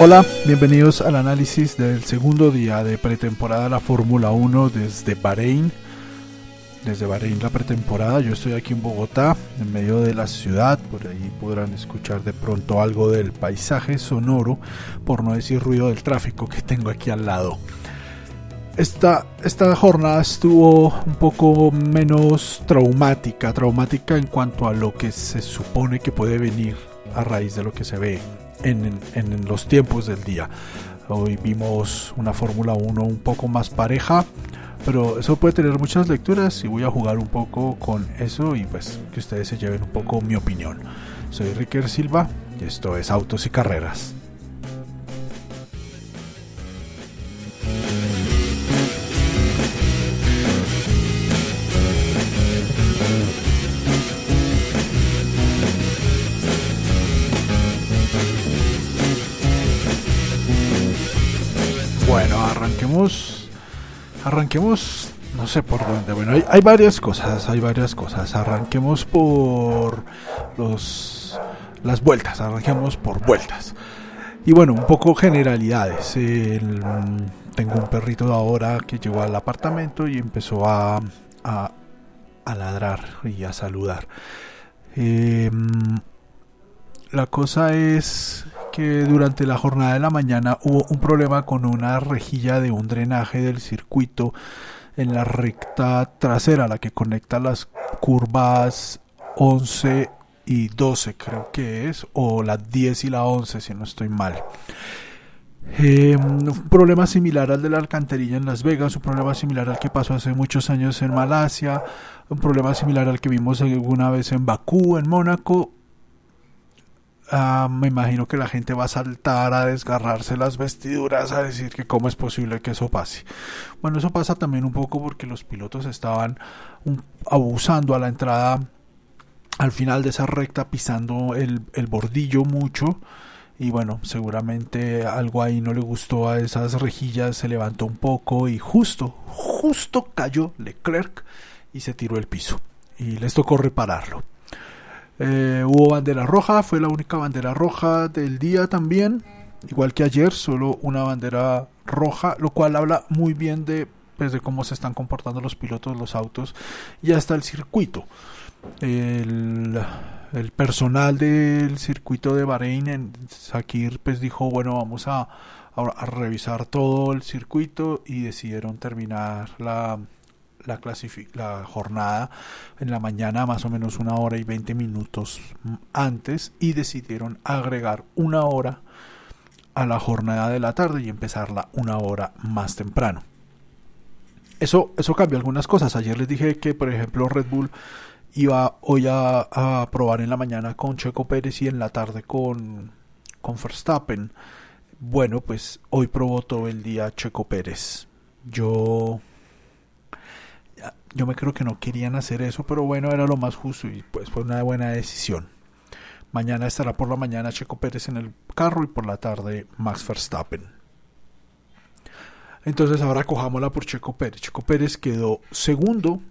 Hola, bienvenidos al análisis del segundo día de pretemporada de la Fórmula 1 desde Bahrein. Desde Bahrein la pretemporada, yo estoy aquí en Bogotá, en medio de la ciudad, por ahí podrán escuchar de pronto algo del paisaje sonoro, por no decir ruido del tráfico que tengo aquí al lado. Esta, esta jornada estuvo un poco menos traumática, traumática en cuanto a lo que se supone que puede venir a raíz de lo que se ve en, los tiempos del día. Hoy vimos una Fórmula 1 un poco más pareja, pero eso puede tener muchas lecturas y voy a jugar un poco con eso y pues que ustedes se lleven un poco mi opinión. Soy Ricker Silva y esto es Autos y Carreras. Arranquemos, no sé por dónde. Bueno, hay, varias cosas, hay varias cosas. Arranquemos por los las vueltas, arranquemos por vueltas. Y bueno, un poco generalidades. tengo un perrito ahora que llegó al apartamento y empezó a, a, ladrar y a saludar. Em, la cosa es durante la jornada de la mañana hubo un problema con una rejilla de un drenaje del circuito en la recta trasera, la que conecta las curvas 11 y 12 creo que es, o la 10 y la 11 si no estoy mal. Em, un problema similar al de la alcantarilla en Las Vegas, un problema similar al que pasó hace muchos años en Malasia, un problema similar al que vimos alguna vez en Bakú, en Mónaco, Ah, me imagino que la gente va a saltar a desgarrarse las vestiduras a decir que cómo es posible que eso pase. Bueno, eso pasa también un poco porque los pilotos estaban abusando a la entrada al final de esa recta pisando el, el bordillo mucho y bueno, seguramente algo ahí no le gustó a esas rejillas, se levantó un poco y justo, justo cayó Leclerc y se tiró el piso y les tocó repararlo. Eh, hubo bandera roja, fue la única bandera roja del día también. Igual que ayer, solo una bandera roja, lo cual habla muy bien de, pues, de cómo se están comportando los pilotos, los autos y hasta el circuito. El, personal del circuito de Bahrein, en Sakir, pues dijo, bueno, vamos a revisar todo el circuito y decidieron terminar la, la, la jornada en la mañana más o menos una hora y 20 minutos antes y decidieron agregar una hora a la jornada de la tarde y empezarla una hora más temprano. Eso, eso cambia algunas cosas. Ayer les dije que, por ejemplo, Red Bull iba hoy a, a probar en la mañana con Checo Pérez y en la tarde con, con Verstappen. Bueno, pues hoy probó todo el día Checo Pérez. Yo yo me creo que no querían hacer eso, pero bueno, era lo más justo y pues fue una buena decisión. Mañana estará por la mañana Checo Pérez en el carro y por la tarde Max Verstappen. Entonces ahora cojámosla por Checo Pérez. Checo Pérez quedó segundo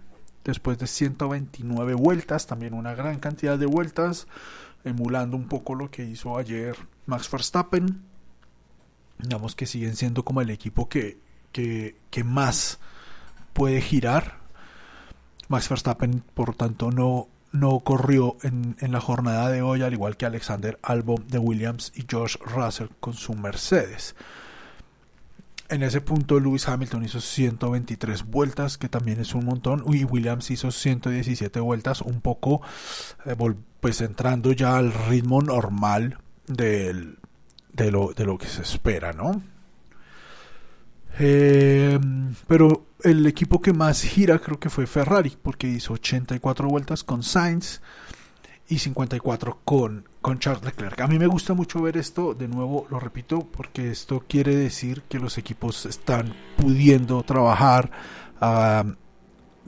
después de 129 vueltas, también una gran cantidad de vueltas, emulando un poco lo que hizo ayer Max Verstappen. Digamos que siguen siendo como el equipo que, que, que más puede girar Max Verstappen, por tanto, no, no corrió en, en, la jornada de hoy, al igual que Alexander Albon de Williams y George Russell con su Mercedes. En ese punto Lewis Hamilton hizo 123 vueltas, que también es un montón, y Williams hizo 117 vueltas, un poco eh, pues entrando ya al ritmo normal del, de, lo, de lo que se espera, ¿no? Eh, pero el equipo que más gira creo que fue Ferrari, porque hizo 84 vueltas con Sainz y 54 con, con Charles Leclerc. A mí me gusta mucho ver esto, de nuevo lo repito, porque esto quiere decir que los equipos están pudiendo trabajar,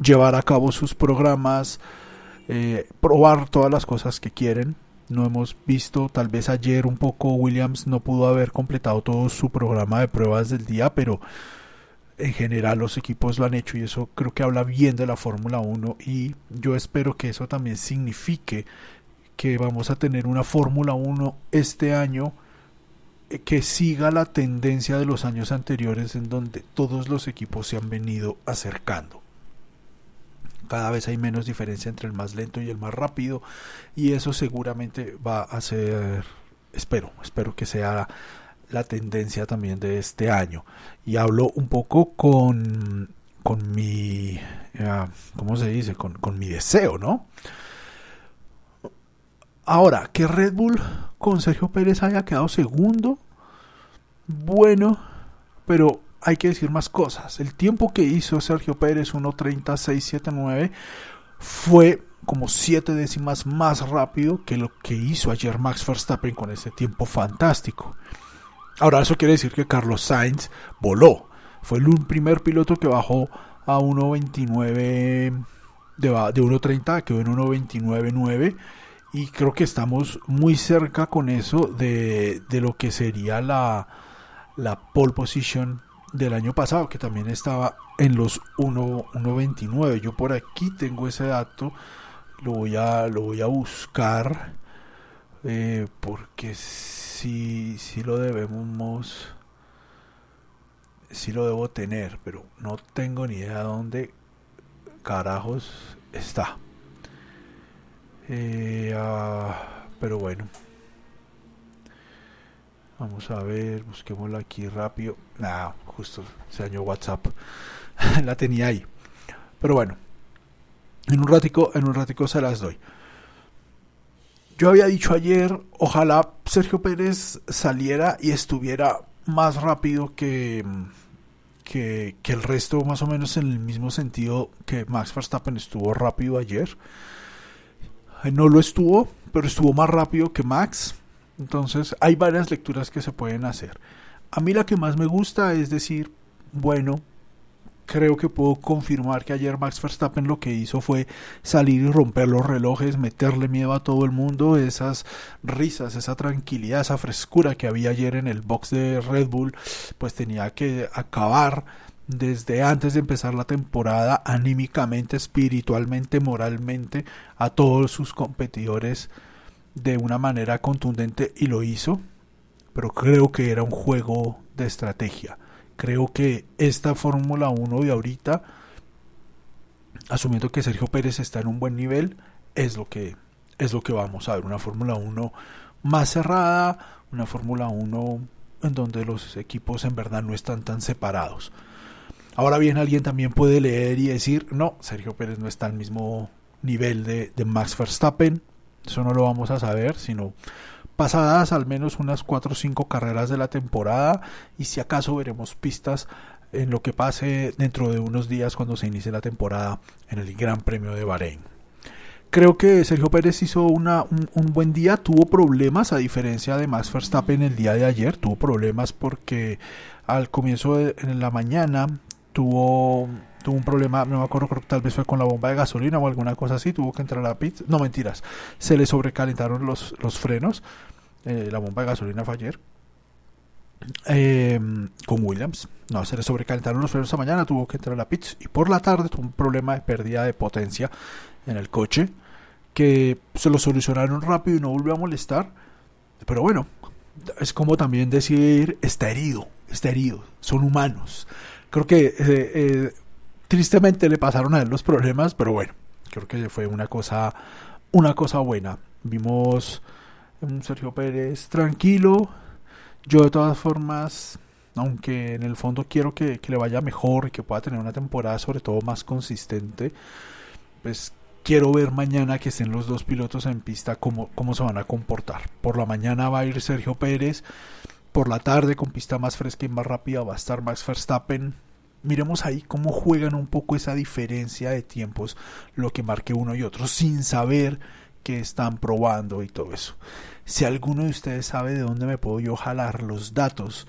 llevar a cabo sus programas, eh, probar todas las cosas que quieren. No hemos visto, tal vez ayer un poco Williams no pudo haber completado todo su programa de pruebas del día, pero en general los equipos lo han hecho y eso creo que habla bien de la Fórmula 1 y yo espero que eso también signifique que vamos a tener una Fórmula 1 este año eh, que siga la tendencia de los años anteriores en donde todos los equipos se han venido acercando. Cada vez hay menos diferencia entre el más lento y el más rápido y eso seguramente va a ser, espero, espero que sea la tendencia también de este año. Y hablo un poco con, con mi, uh, ¿cómo se dice? Con, con mi deseo, ¿no? Ahora, que Red Bull con Sergio Pérez haya quedado segundo, bueno, pero hay que decir más cosas. El tiempo que hizo Sergio Pérez, 1.3679, fue como siete décimas más rápido que lo que hizo ayer Max Verstappen con ese tiempo fantástico. Ahora, eso quiere decir que Carlos Sainz voló. Fue el primer piloto que bajó a 1.29 de, de 1.30, quedó en 1.29.9 y creo que estamos muy cerca con eso de, de lo que sería la, la pole position del año pasado, que también estaba en los 1.29. Yo por aquí tengo ese dato, lo voy a, lo voy a buscar eh, porque sí, sí lo debemos, sí lo debo tener, pero no tengo ni idea dónde carajos está. Eh, ah, pero bueno. Vamos a ver, busquémosla aquí rápido. Nah, justo se dañó WhatsApp. la tenía ahí. Pero bueno. En un ratico, en un ratico se las doy. Yo había dicho ayer, ojalá Sergio Pérez saliera y estuviera más rápido que, que, el resto, más o menos en el mismo sentido que Max Verstappen estuvo rápido ayer. No lo estuvo, pero estuvo más rápido que Max. Entonces hay varias lecturas que se pueden hacer. A mí la que más me gusta es decir, bueno, creo que puedo confirmar que ayer Max Verstappen lo que hizo fue salir y romper los relojes, meterle miedo a todo el mundo, esas risas, esa tranquilidad, esa frescura que había ayer en el box de Red Bull, pues tenía que acabar desde antes de empezar la temporada anímicamente, espiritualmente, moralmente a todos sus competidores de una manera contundente y lo hizo, pero creo que era un juego de estrategia creo que esta Fórmula 1 de ahorita, asumiendo que Sergio Pérez está en un buen nivel, es lo que, es lo que vamos a ver. Una Fórmula 1 más cerrada, una Fórmula 1 en donde los equipos en verdad no están tan separados. Ahora bien, alguien también puede leer y decir, no, Sergio Pérez no está al mismo nivel de, de Max Verstappen. Eso no lo vamos a saber, sino pasadas al menos unas 4 o 5 carreras de la temporada y si acaso veremos pistas en lo que pase dentro de unos días cuando se inicie la temporada en el Gran Premio de Bahrein. Creo que Sergio Pérez hizo una, un, buen día, tuvo problemas a diferencia de Max Verstappen el día de ayer, tuvo problemas porque al comienzo de en la mañana tuvo tuvo un problema, no me acuerdo, creo que tal vez fue con la bomba de gasolina o alguna cosa así, tuvo que entrar a la pit, no mentiras, se le sobrecalentaron los, los frenos, eh, la bomba de gasolina fue ayer, em, con Williams, no, se le sobrecalentaron los frenos esta mañana, tuvo que entrar a la pit. Y por la tarde tuvo un problema de pérdida de potencia en el coche, que se lo solucionaron rápido y no volvió a molestar, pero bueno, es como también decir, está herido, está herido, son humanos. Creo que eh, eh, Tristemente le pasaron a él los problemas, pero bueno, creo que fue una cosa, una cosa buena. Vimos un Sergio Pérez tranquilo. Yo de todas formas, aunque en el fondo quiero que, le vaya mejor y que pueda tener una temporada sobre todo más consistente, pues quiero ver mañana que estén los dos pilotos en pista cómo, cómo se van a comportar. Por la mañana va a ir Sergio Pérez, por la tarde con pista más fresca y más rápida va a estar Max Verstappen miremos ahí cómo juegan un poco esa diferencia de tiempos, lo que marque uno y otro, sin saber que están probando y todo eso. Si alguno de ustedes sabe de dónde me puedo yo jalar los datos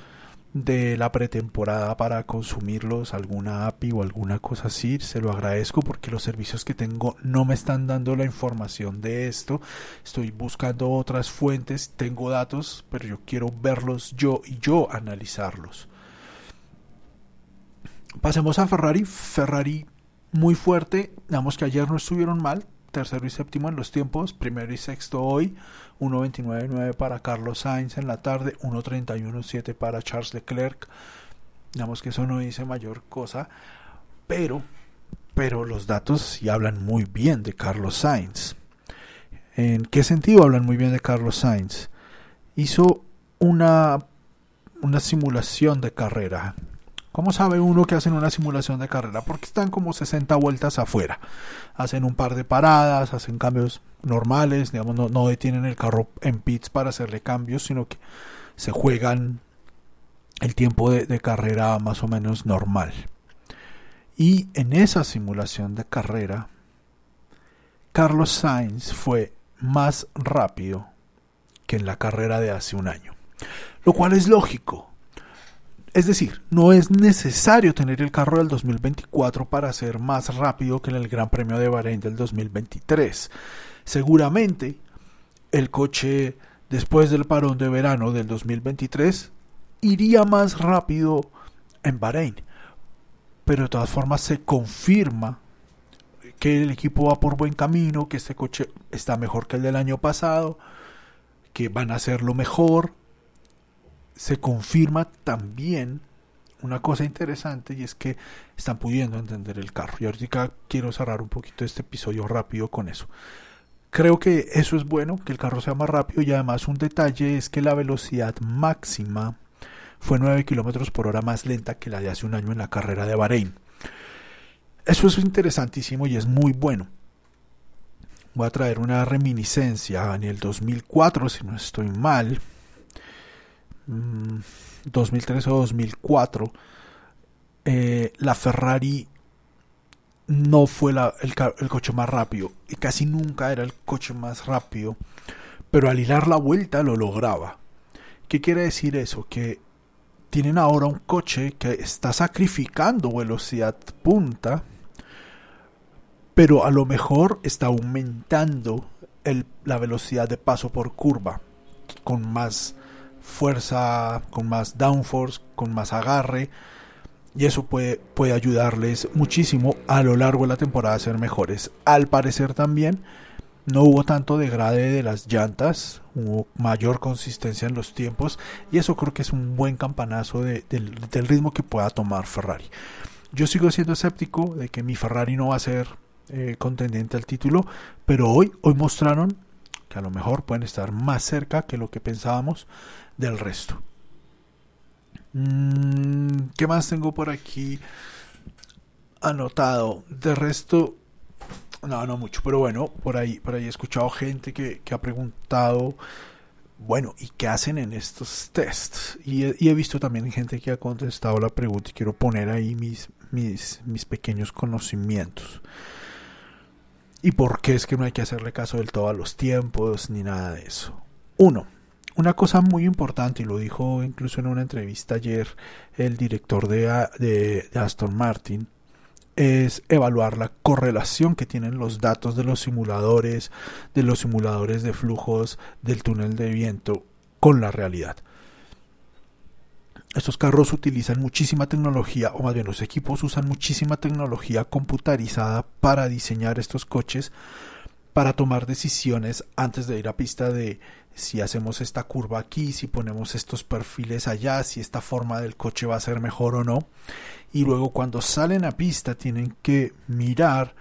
de la pretemporada para consumirlos, alguna API o alguna cosa así, se lo agradezco porque los servicios que tengo no me están dando la información de esto. Estoy buscando otras fuentes, tengo datos, pero yo quiero verlos yo y yo analizarlos. Pasemos a Ferrari. Ferrari muy fuerte. Digamos que ayer no estuvieron mal. Tercero y séptimo en los tiempos. Primero y sexto hoy. 1.29.9 para Carlos Sainz en la tarde. 1.31.7 para Charles Leclerc. Digamos que eso no dice mayor cosa. Pero, pero los datos sí hablan muy bien de Carlos Sainz. ¿En qué sentido hablan muy bien de Carlos Sainz? Hizo una, una simulación de carrera ¿Cómo sabe uno que hacen una simulación de carrera? Porque están como 60 vueltas afuera. Hacen un par de paradas, hacen cambios normales, digamos, no, detienen el carro en pits para hacerle cambios, sino que se juegan el tiempo de, de carrera más o menos normal. Y en esa simulación de carrera, Carlos Sainz fue más rápido que en la carrera de hace un año. Lo cual es lógico es decir, no es necesario tener el carro del 2024 para ser más rápido que en el Gran Premio de Bahrein del 2023. Seguramente el coche después del parón de verano del 2023 iría más rápido en Bahrein. Pero de todas formas se confirma que el equipo va por buen camino, que este coche está mejor que el del año pasado, que van a hacerlo mejor, se confirma también una cosa interesante y es que están pudiendo entender el carro. Y ahorita quiero cerrar un poquito este episodio rápido con eso. Creo que eso es bueno, que el carro sea más rápido y además un detalle es que la velocidad máxima fue 9 km por hora más lenta que la de hace un año en la carrera de Bahrein. Eso es interesantísimo y es muy bueno. Voy a traer una reminiscencia en el 2004, si no estoy mal, 2003 mm, o 2004, eh, la Ferrari no fue el, el, coche más rápido y casi nunca era el coche más rápido, pero al hilar la vuelta lo lograba. ¿Qué quiere decir eso? Que tienen ahora un coche que está sacrificando velocidad punta, pero a lo mejor está aumentando la velocidad de paso por curva con más fuerza, con más downforce, con más agarre. Y eso puede, puede ayudarles muchísimo a lo largo de la temporada a ser mejores. Al parecer también no hubo tanto degrade de las llantas, hubo mayor consistencia en los tiempos y eso creo que es un buen campanazo del, ritmo que pueda tomar Ferrari. Yo sigo siendo escéptico de que mi Ferrari no va a ser eh, contendiente al título, pero hoy, hoy mostraron que a lo mejor pueden estar más cerca que lo que pensábamos del resto. Mm, ¿Qué más tengo por aquí anotado? De resto, no, no mucho, pero bueno, por ahí, por ahí he escuchado gente que, ha preguntado, bueno, ¿y qué hacen en estos tests? Y he, visto también gente que ha contestado la pregunta y quiero poner ahí mis, mis, mis pequeños conocimientos. ¿Y por qué es que no hay que hacerle caso del todo a los tiempos ni nada de eso? Uno, una cosa muy importante, y lo dijo incluso en una entrevista ayer el director de, Aston Martin, es evaluar la correlación que tienen los datos de los simuladores, de los simuladores de flujos del túnel de viento con la realidad. Estos carros utilizan muchísima tecnología, o más bien los equipos usan muchísima tecnología computarizada para diseñar estos coches, para tomar decisiones antes de ir a pista de si hacemos esta curva aquí, si ponemos estos perfiles allá, si esta forma del coche va a ser mejor o no. Y luego cuando salen a pista tienen que mirar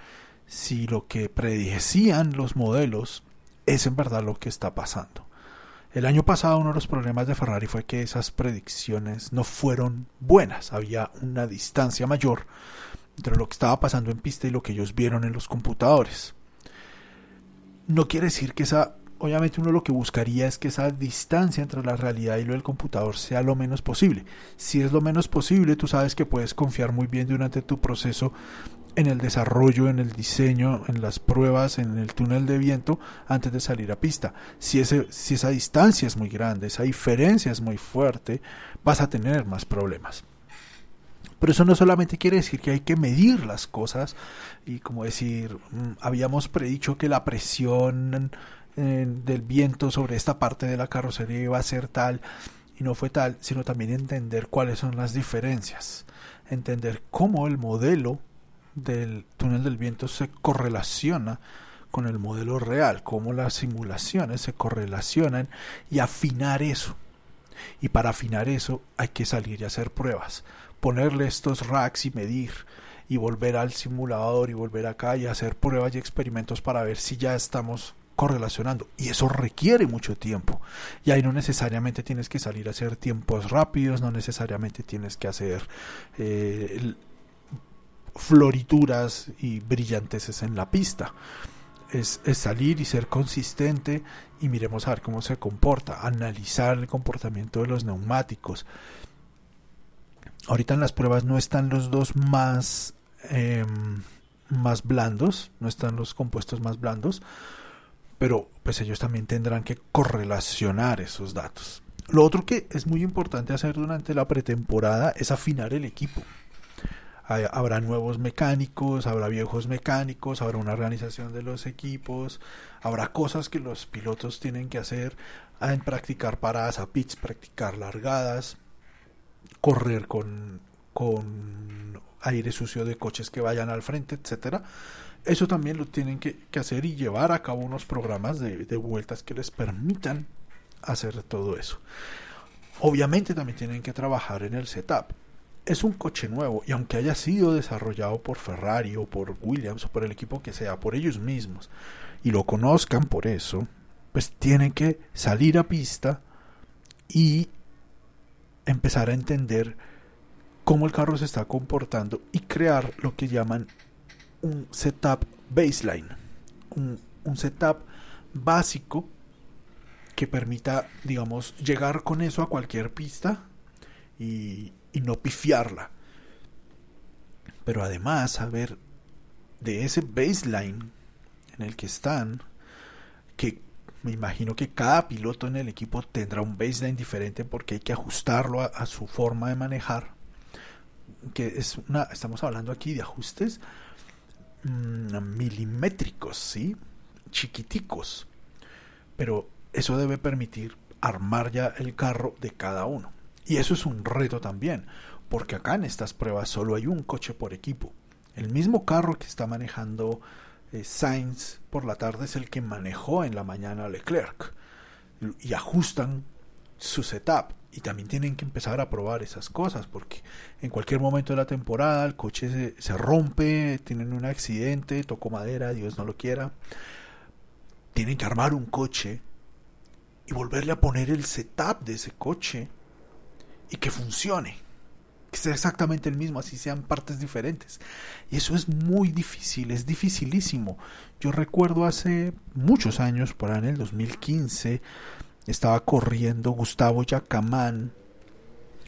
si lo que predecían los modelos es en verdad lo que está pasando. El año pasado uno de los problemas de Ferrari fue que esas predicciones no fueron buenas, había una distancia mayor entre lo que estaba pasando en pista y lo que ellos vieron en los computadores. No quiere decir que esa obviamente uno lo que buscaría es que esa distancia entre la realidad y lo del computador sea lo menos posible. Si es lo menos posible, tú sabes que puedes confiar muy bien durante tu proceso en el desarrollo, en el diseño, en las pruebas, en el túnel de viento antes de salir a pista. Si, ese, si esa distancia es muy grande, esa diferencia es muy fuerte, vas a tener más problemas. Pero eso no solamente quiere decir que hay que medir las cosas y como decir, mm, habíamos predicho que la presión del viento sobre esta parte de la carrocería iba a ser tal y no fue tal, sino también entender cuáles son las diferencias, entender cómo el modelo del túnel del viento se correlaciona con el modelo real, cómo las simulaciones se correlacionan y afinar eso. Y para afinar eso hay que salir y hacer pruebas, ponerle estos racks y medir y volver al simulador y volver acá y hacer pruebas y experimentos para ver si ya estamos correlacionando. Y eso requiere mucho tiempo. Y ahí no necesariamente tienes que salir a hacer tiempos rápidos no necesariamente tienes que hacer eh, florituras y brillanteces en la pista. Es, salir y ser consistente y miremos a ver cómo se comporta, analizar el comportamiento de los neumáticos. Ahorita en las pruebas no están los dos más, em, más blandos, no están los compuestos más blandos, pero pues ellos también tendrán que correlacionar esos datos. Lo otro que es muy importante hacer durante la pretemporada es afinar el equipo habrá nuevos mecánicos, habrá viejos mecánicos, habrá una organización de los equipos, habrá cosas que los pilotos tienen que hacer, en practicar paradas a pits, practicar largadas, correr con, con aire sucio de coches que vayan al frente, etcétera. Eso también lo tienen que, hacer y llevar a cabo unos programas de, de vueltas que les permitan hacer todo eso. Obviamente también tienen que trabajar en el setup es un coche nuevo y aunque haya sido desarrollado por Ferrari o por Williams o por el equipo que sea, por ellos mismos, y lo conozcan por eso, pues tienen que salir a pista y empezar a entender cómo el carro se está comportando y crear lo que llaman un setup baseline, un, un setup básico que permita, digamos, llegar con eso a cualquier pista y, y no pifiarla. Pero además saber de ese baseline en el que están, que me imagino que cada piloto en el equipo tendrá un baseline diferente porque hay que ajustarlo a, su forma de manejar. Que es una, estamos hablando aquí de ajustes mm, milimétricos, ¿sí? Chiquiticos. Pero eso debe permitir armar ya el carro de cada uno. Y eso es un reto también, porque acá en estas pruebas solo hay un coche por equipo. El mismo carro que está manejando eh, Sainz por la tarde es el que manejó en la mañana Leclerc. Y ajustan su setup. Y también tienen que empezar a probar esas cosas, porque en cualquier momento de la temporada el coche se, se rompe, tienen un accidente, tocó madera, Dios no lo quiera. Tienen que armar un coche y volverle a poner el setup de ese coche y que funcione, que sea exactamente el mismo, así sean partes diferentes. Y eso es muy difícil, es dificilísimo. Yo recuerdo hace muchos años, por ahí en el 2015, estaba corriendo Gustavo Yacamán,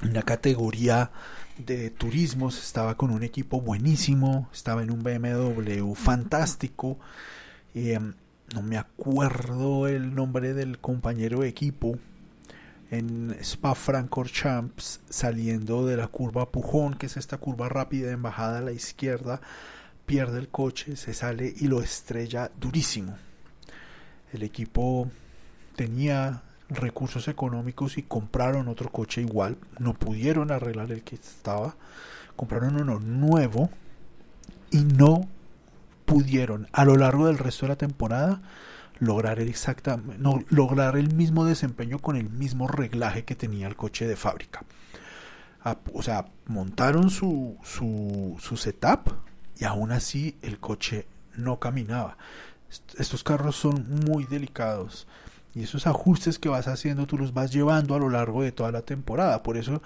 una categoría de turismos, estaba con un equipo buenísimo, estaba en un BMW fantástico. Em, no me acuerdo el nombre del compañero de equipo, en Spa Francorchamps saliendo de la curva Pujón, que es esta curva rápida de embajada a la izquierda, pierde el coche, se sale y lo estrella durísimo. El equipo tenía recursos económicos y compraron otro coche igual, no pudieron arreglar el que estaba, compraron uno nuevo y no pudieron. A lo largo del resto de la temporada lograr el, no, lograr el mismo desempeño con el mismo reglaje que tenía el coche de fábrica. Ah, o sea, montaron su, su, su setup y aún así el coche no caminaba. Estos carros son muy delicados y esos ajustes que vas haciendo tú los vas llevando a lo largo de toda la temporada. Por eso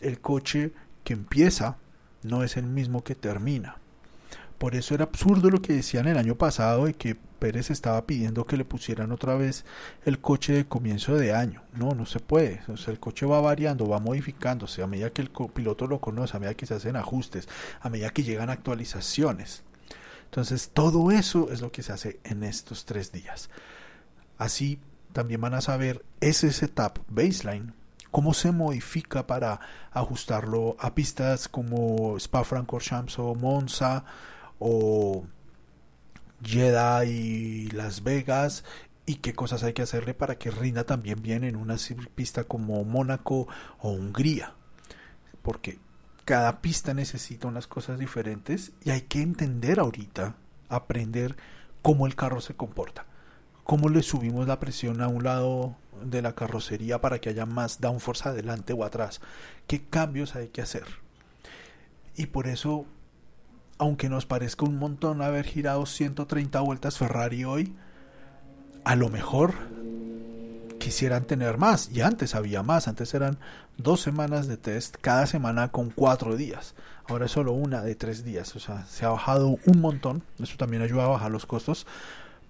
el coche que empieza no es el mismo que termina. Por eso era absurdo lo que decían el año pasado de que Pérez estaba pidiendo que le pusieran otra vez el coche de comienzo de año. No, no se puede. O sea, el coche va variando, va modificándose a medida que el piloto lo conoce, a medida que se hacen ajustes, a medida que llegan actualizaciones. Entonces, todo eso es lo que se hace en estos tres días. Así también van a saber ese setup baseline, cómo se modifica para ajustarlo a pistas como Spa-Francorchamps o Monza o Jeddah y Las Vegas y qué cosas hay que hacerle para que rinda también bien en una pista como Mónaco o Hungría. Porque cada pista necesita unas cosas diferentes y hay que entender ahorita, aprender cómo el carro se comporta. Cómo le subimos la presión a un lado de la carrocería para que haya más downforce adelante o atrás. ¿Qué cambios hay que hacer? Y por eso aunque nos parezca un montón haber girado 130 vueltas Ferrari hoy, a lo mejor quisieran tener más. Y antes había más, antes eran dos semanas de test, cada semana con cuatro días. Ahora es solo una de tres días. O sea, se ha bajado un montón. Eso también ayuda a bajar los costos.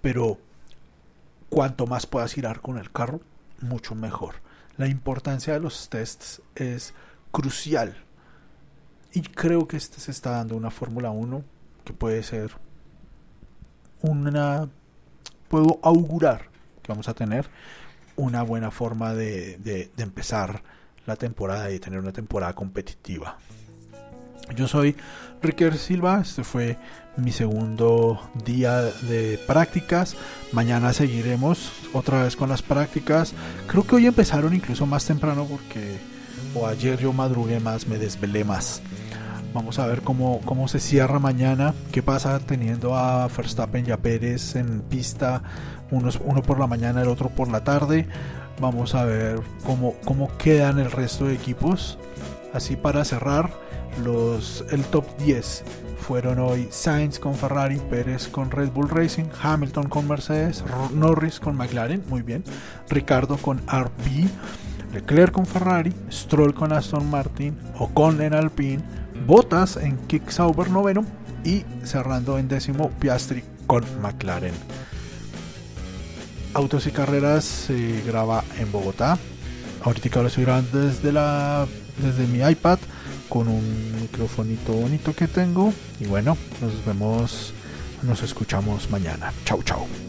Pero cuanto más puedas girar con el carro, mucho mejor. La importancia de los tests es crucial y creo que este se está dando una Fórmula 1 que puede ser una... Puedo augurar que vamos a tener una buena forma de, de, empezar la temporada y tener una temporada competitiva. Yo soy Ricker Silva, este fue mi segundo día de prácticas. Mañana seguiremos otra vez con las prácticas. Creo que hoy empezaron incluso más temprano porque o ayer yo madrugué más, me desvelé más. Vamos a ver cómo, cómo se cierra mañana, qué pasa teniendo a Verstappen y a Pérez en pista, uno, uno por la mañana, el otro por la tarde. Vamos a ver cómo, cómo quedan el resto de equipos. Así para cerrar, los, el top 10 fueron hoy Sainz con Ferrari, Pérez con Red Bull Racing, Hamilton con Mercedes, Norris con McLaren, muy bien, Ricardo con RB, Leclerc con Ferrari, Stroll con Aston Martin, Ocon en Alpine, Botas en Kick Sauber noveno y cerrando en décimo Piastri con McLaren. Autos y Carreras se graba en Bogotá. Ahorita lo estoy grabando desde, la, desde mi iPad con un microfonito bonito que tengo. Y bueno, nos vemos, nos escuchamos mañana. Chau, chau.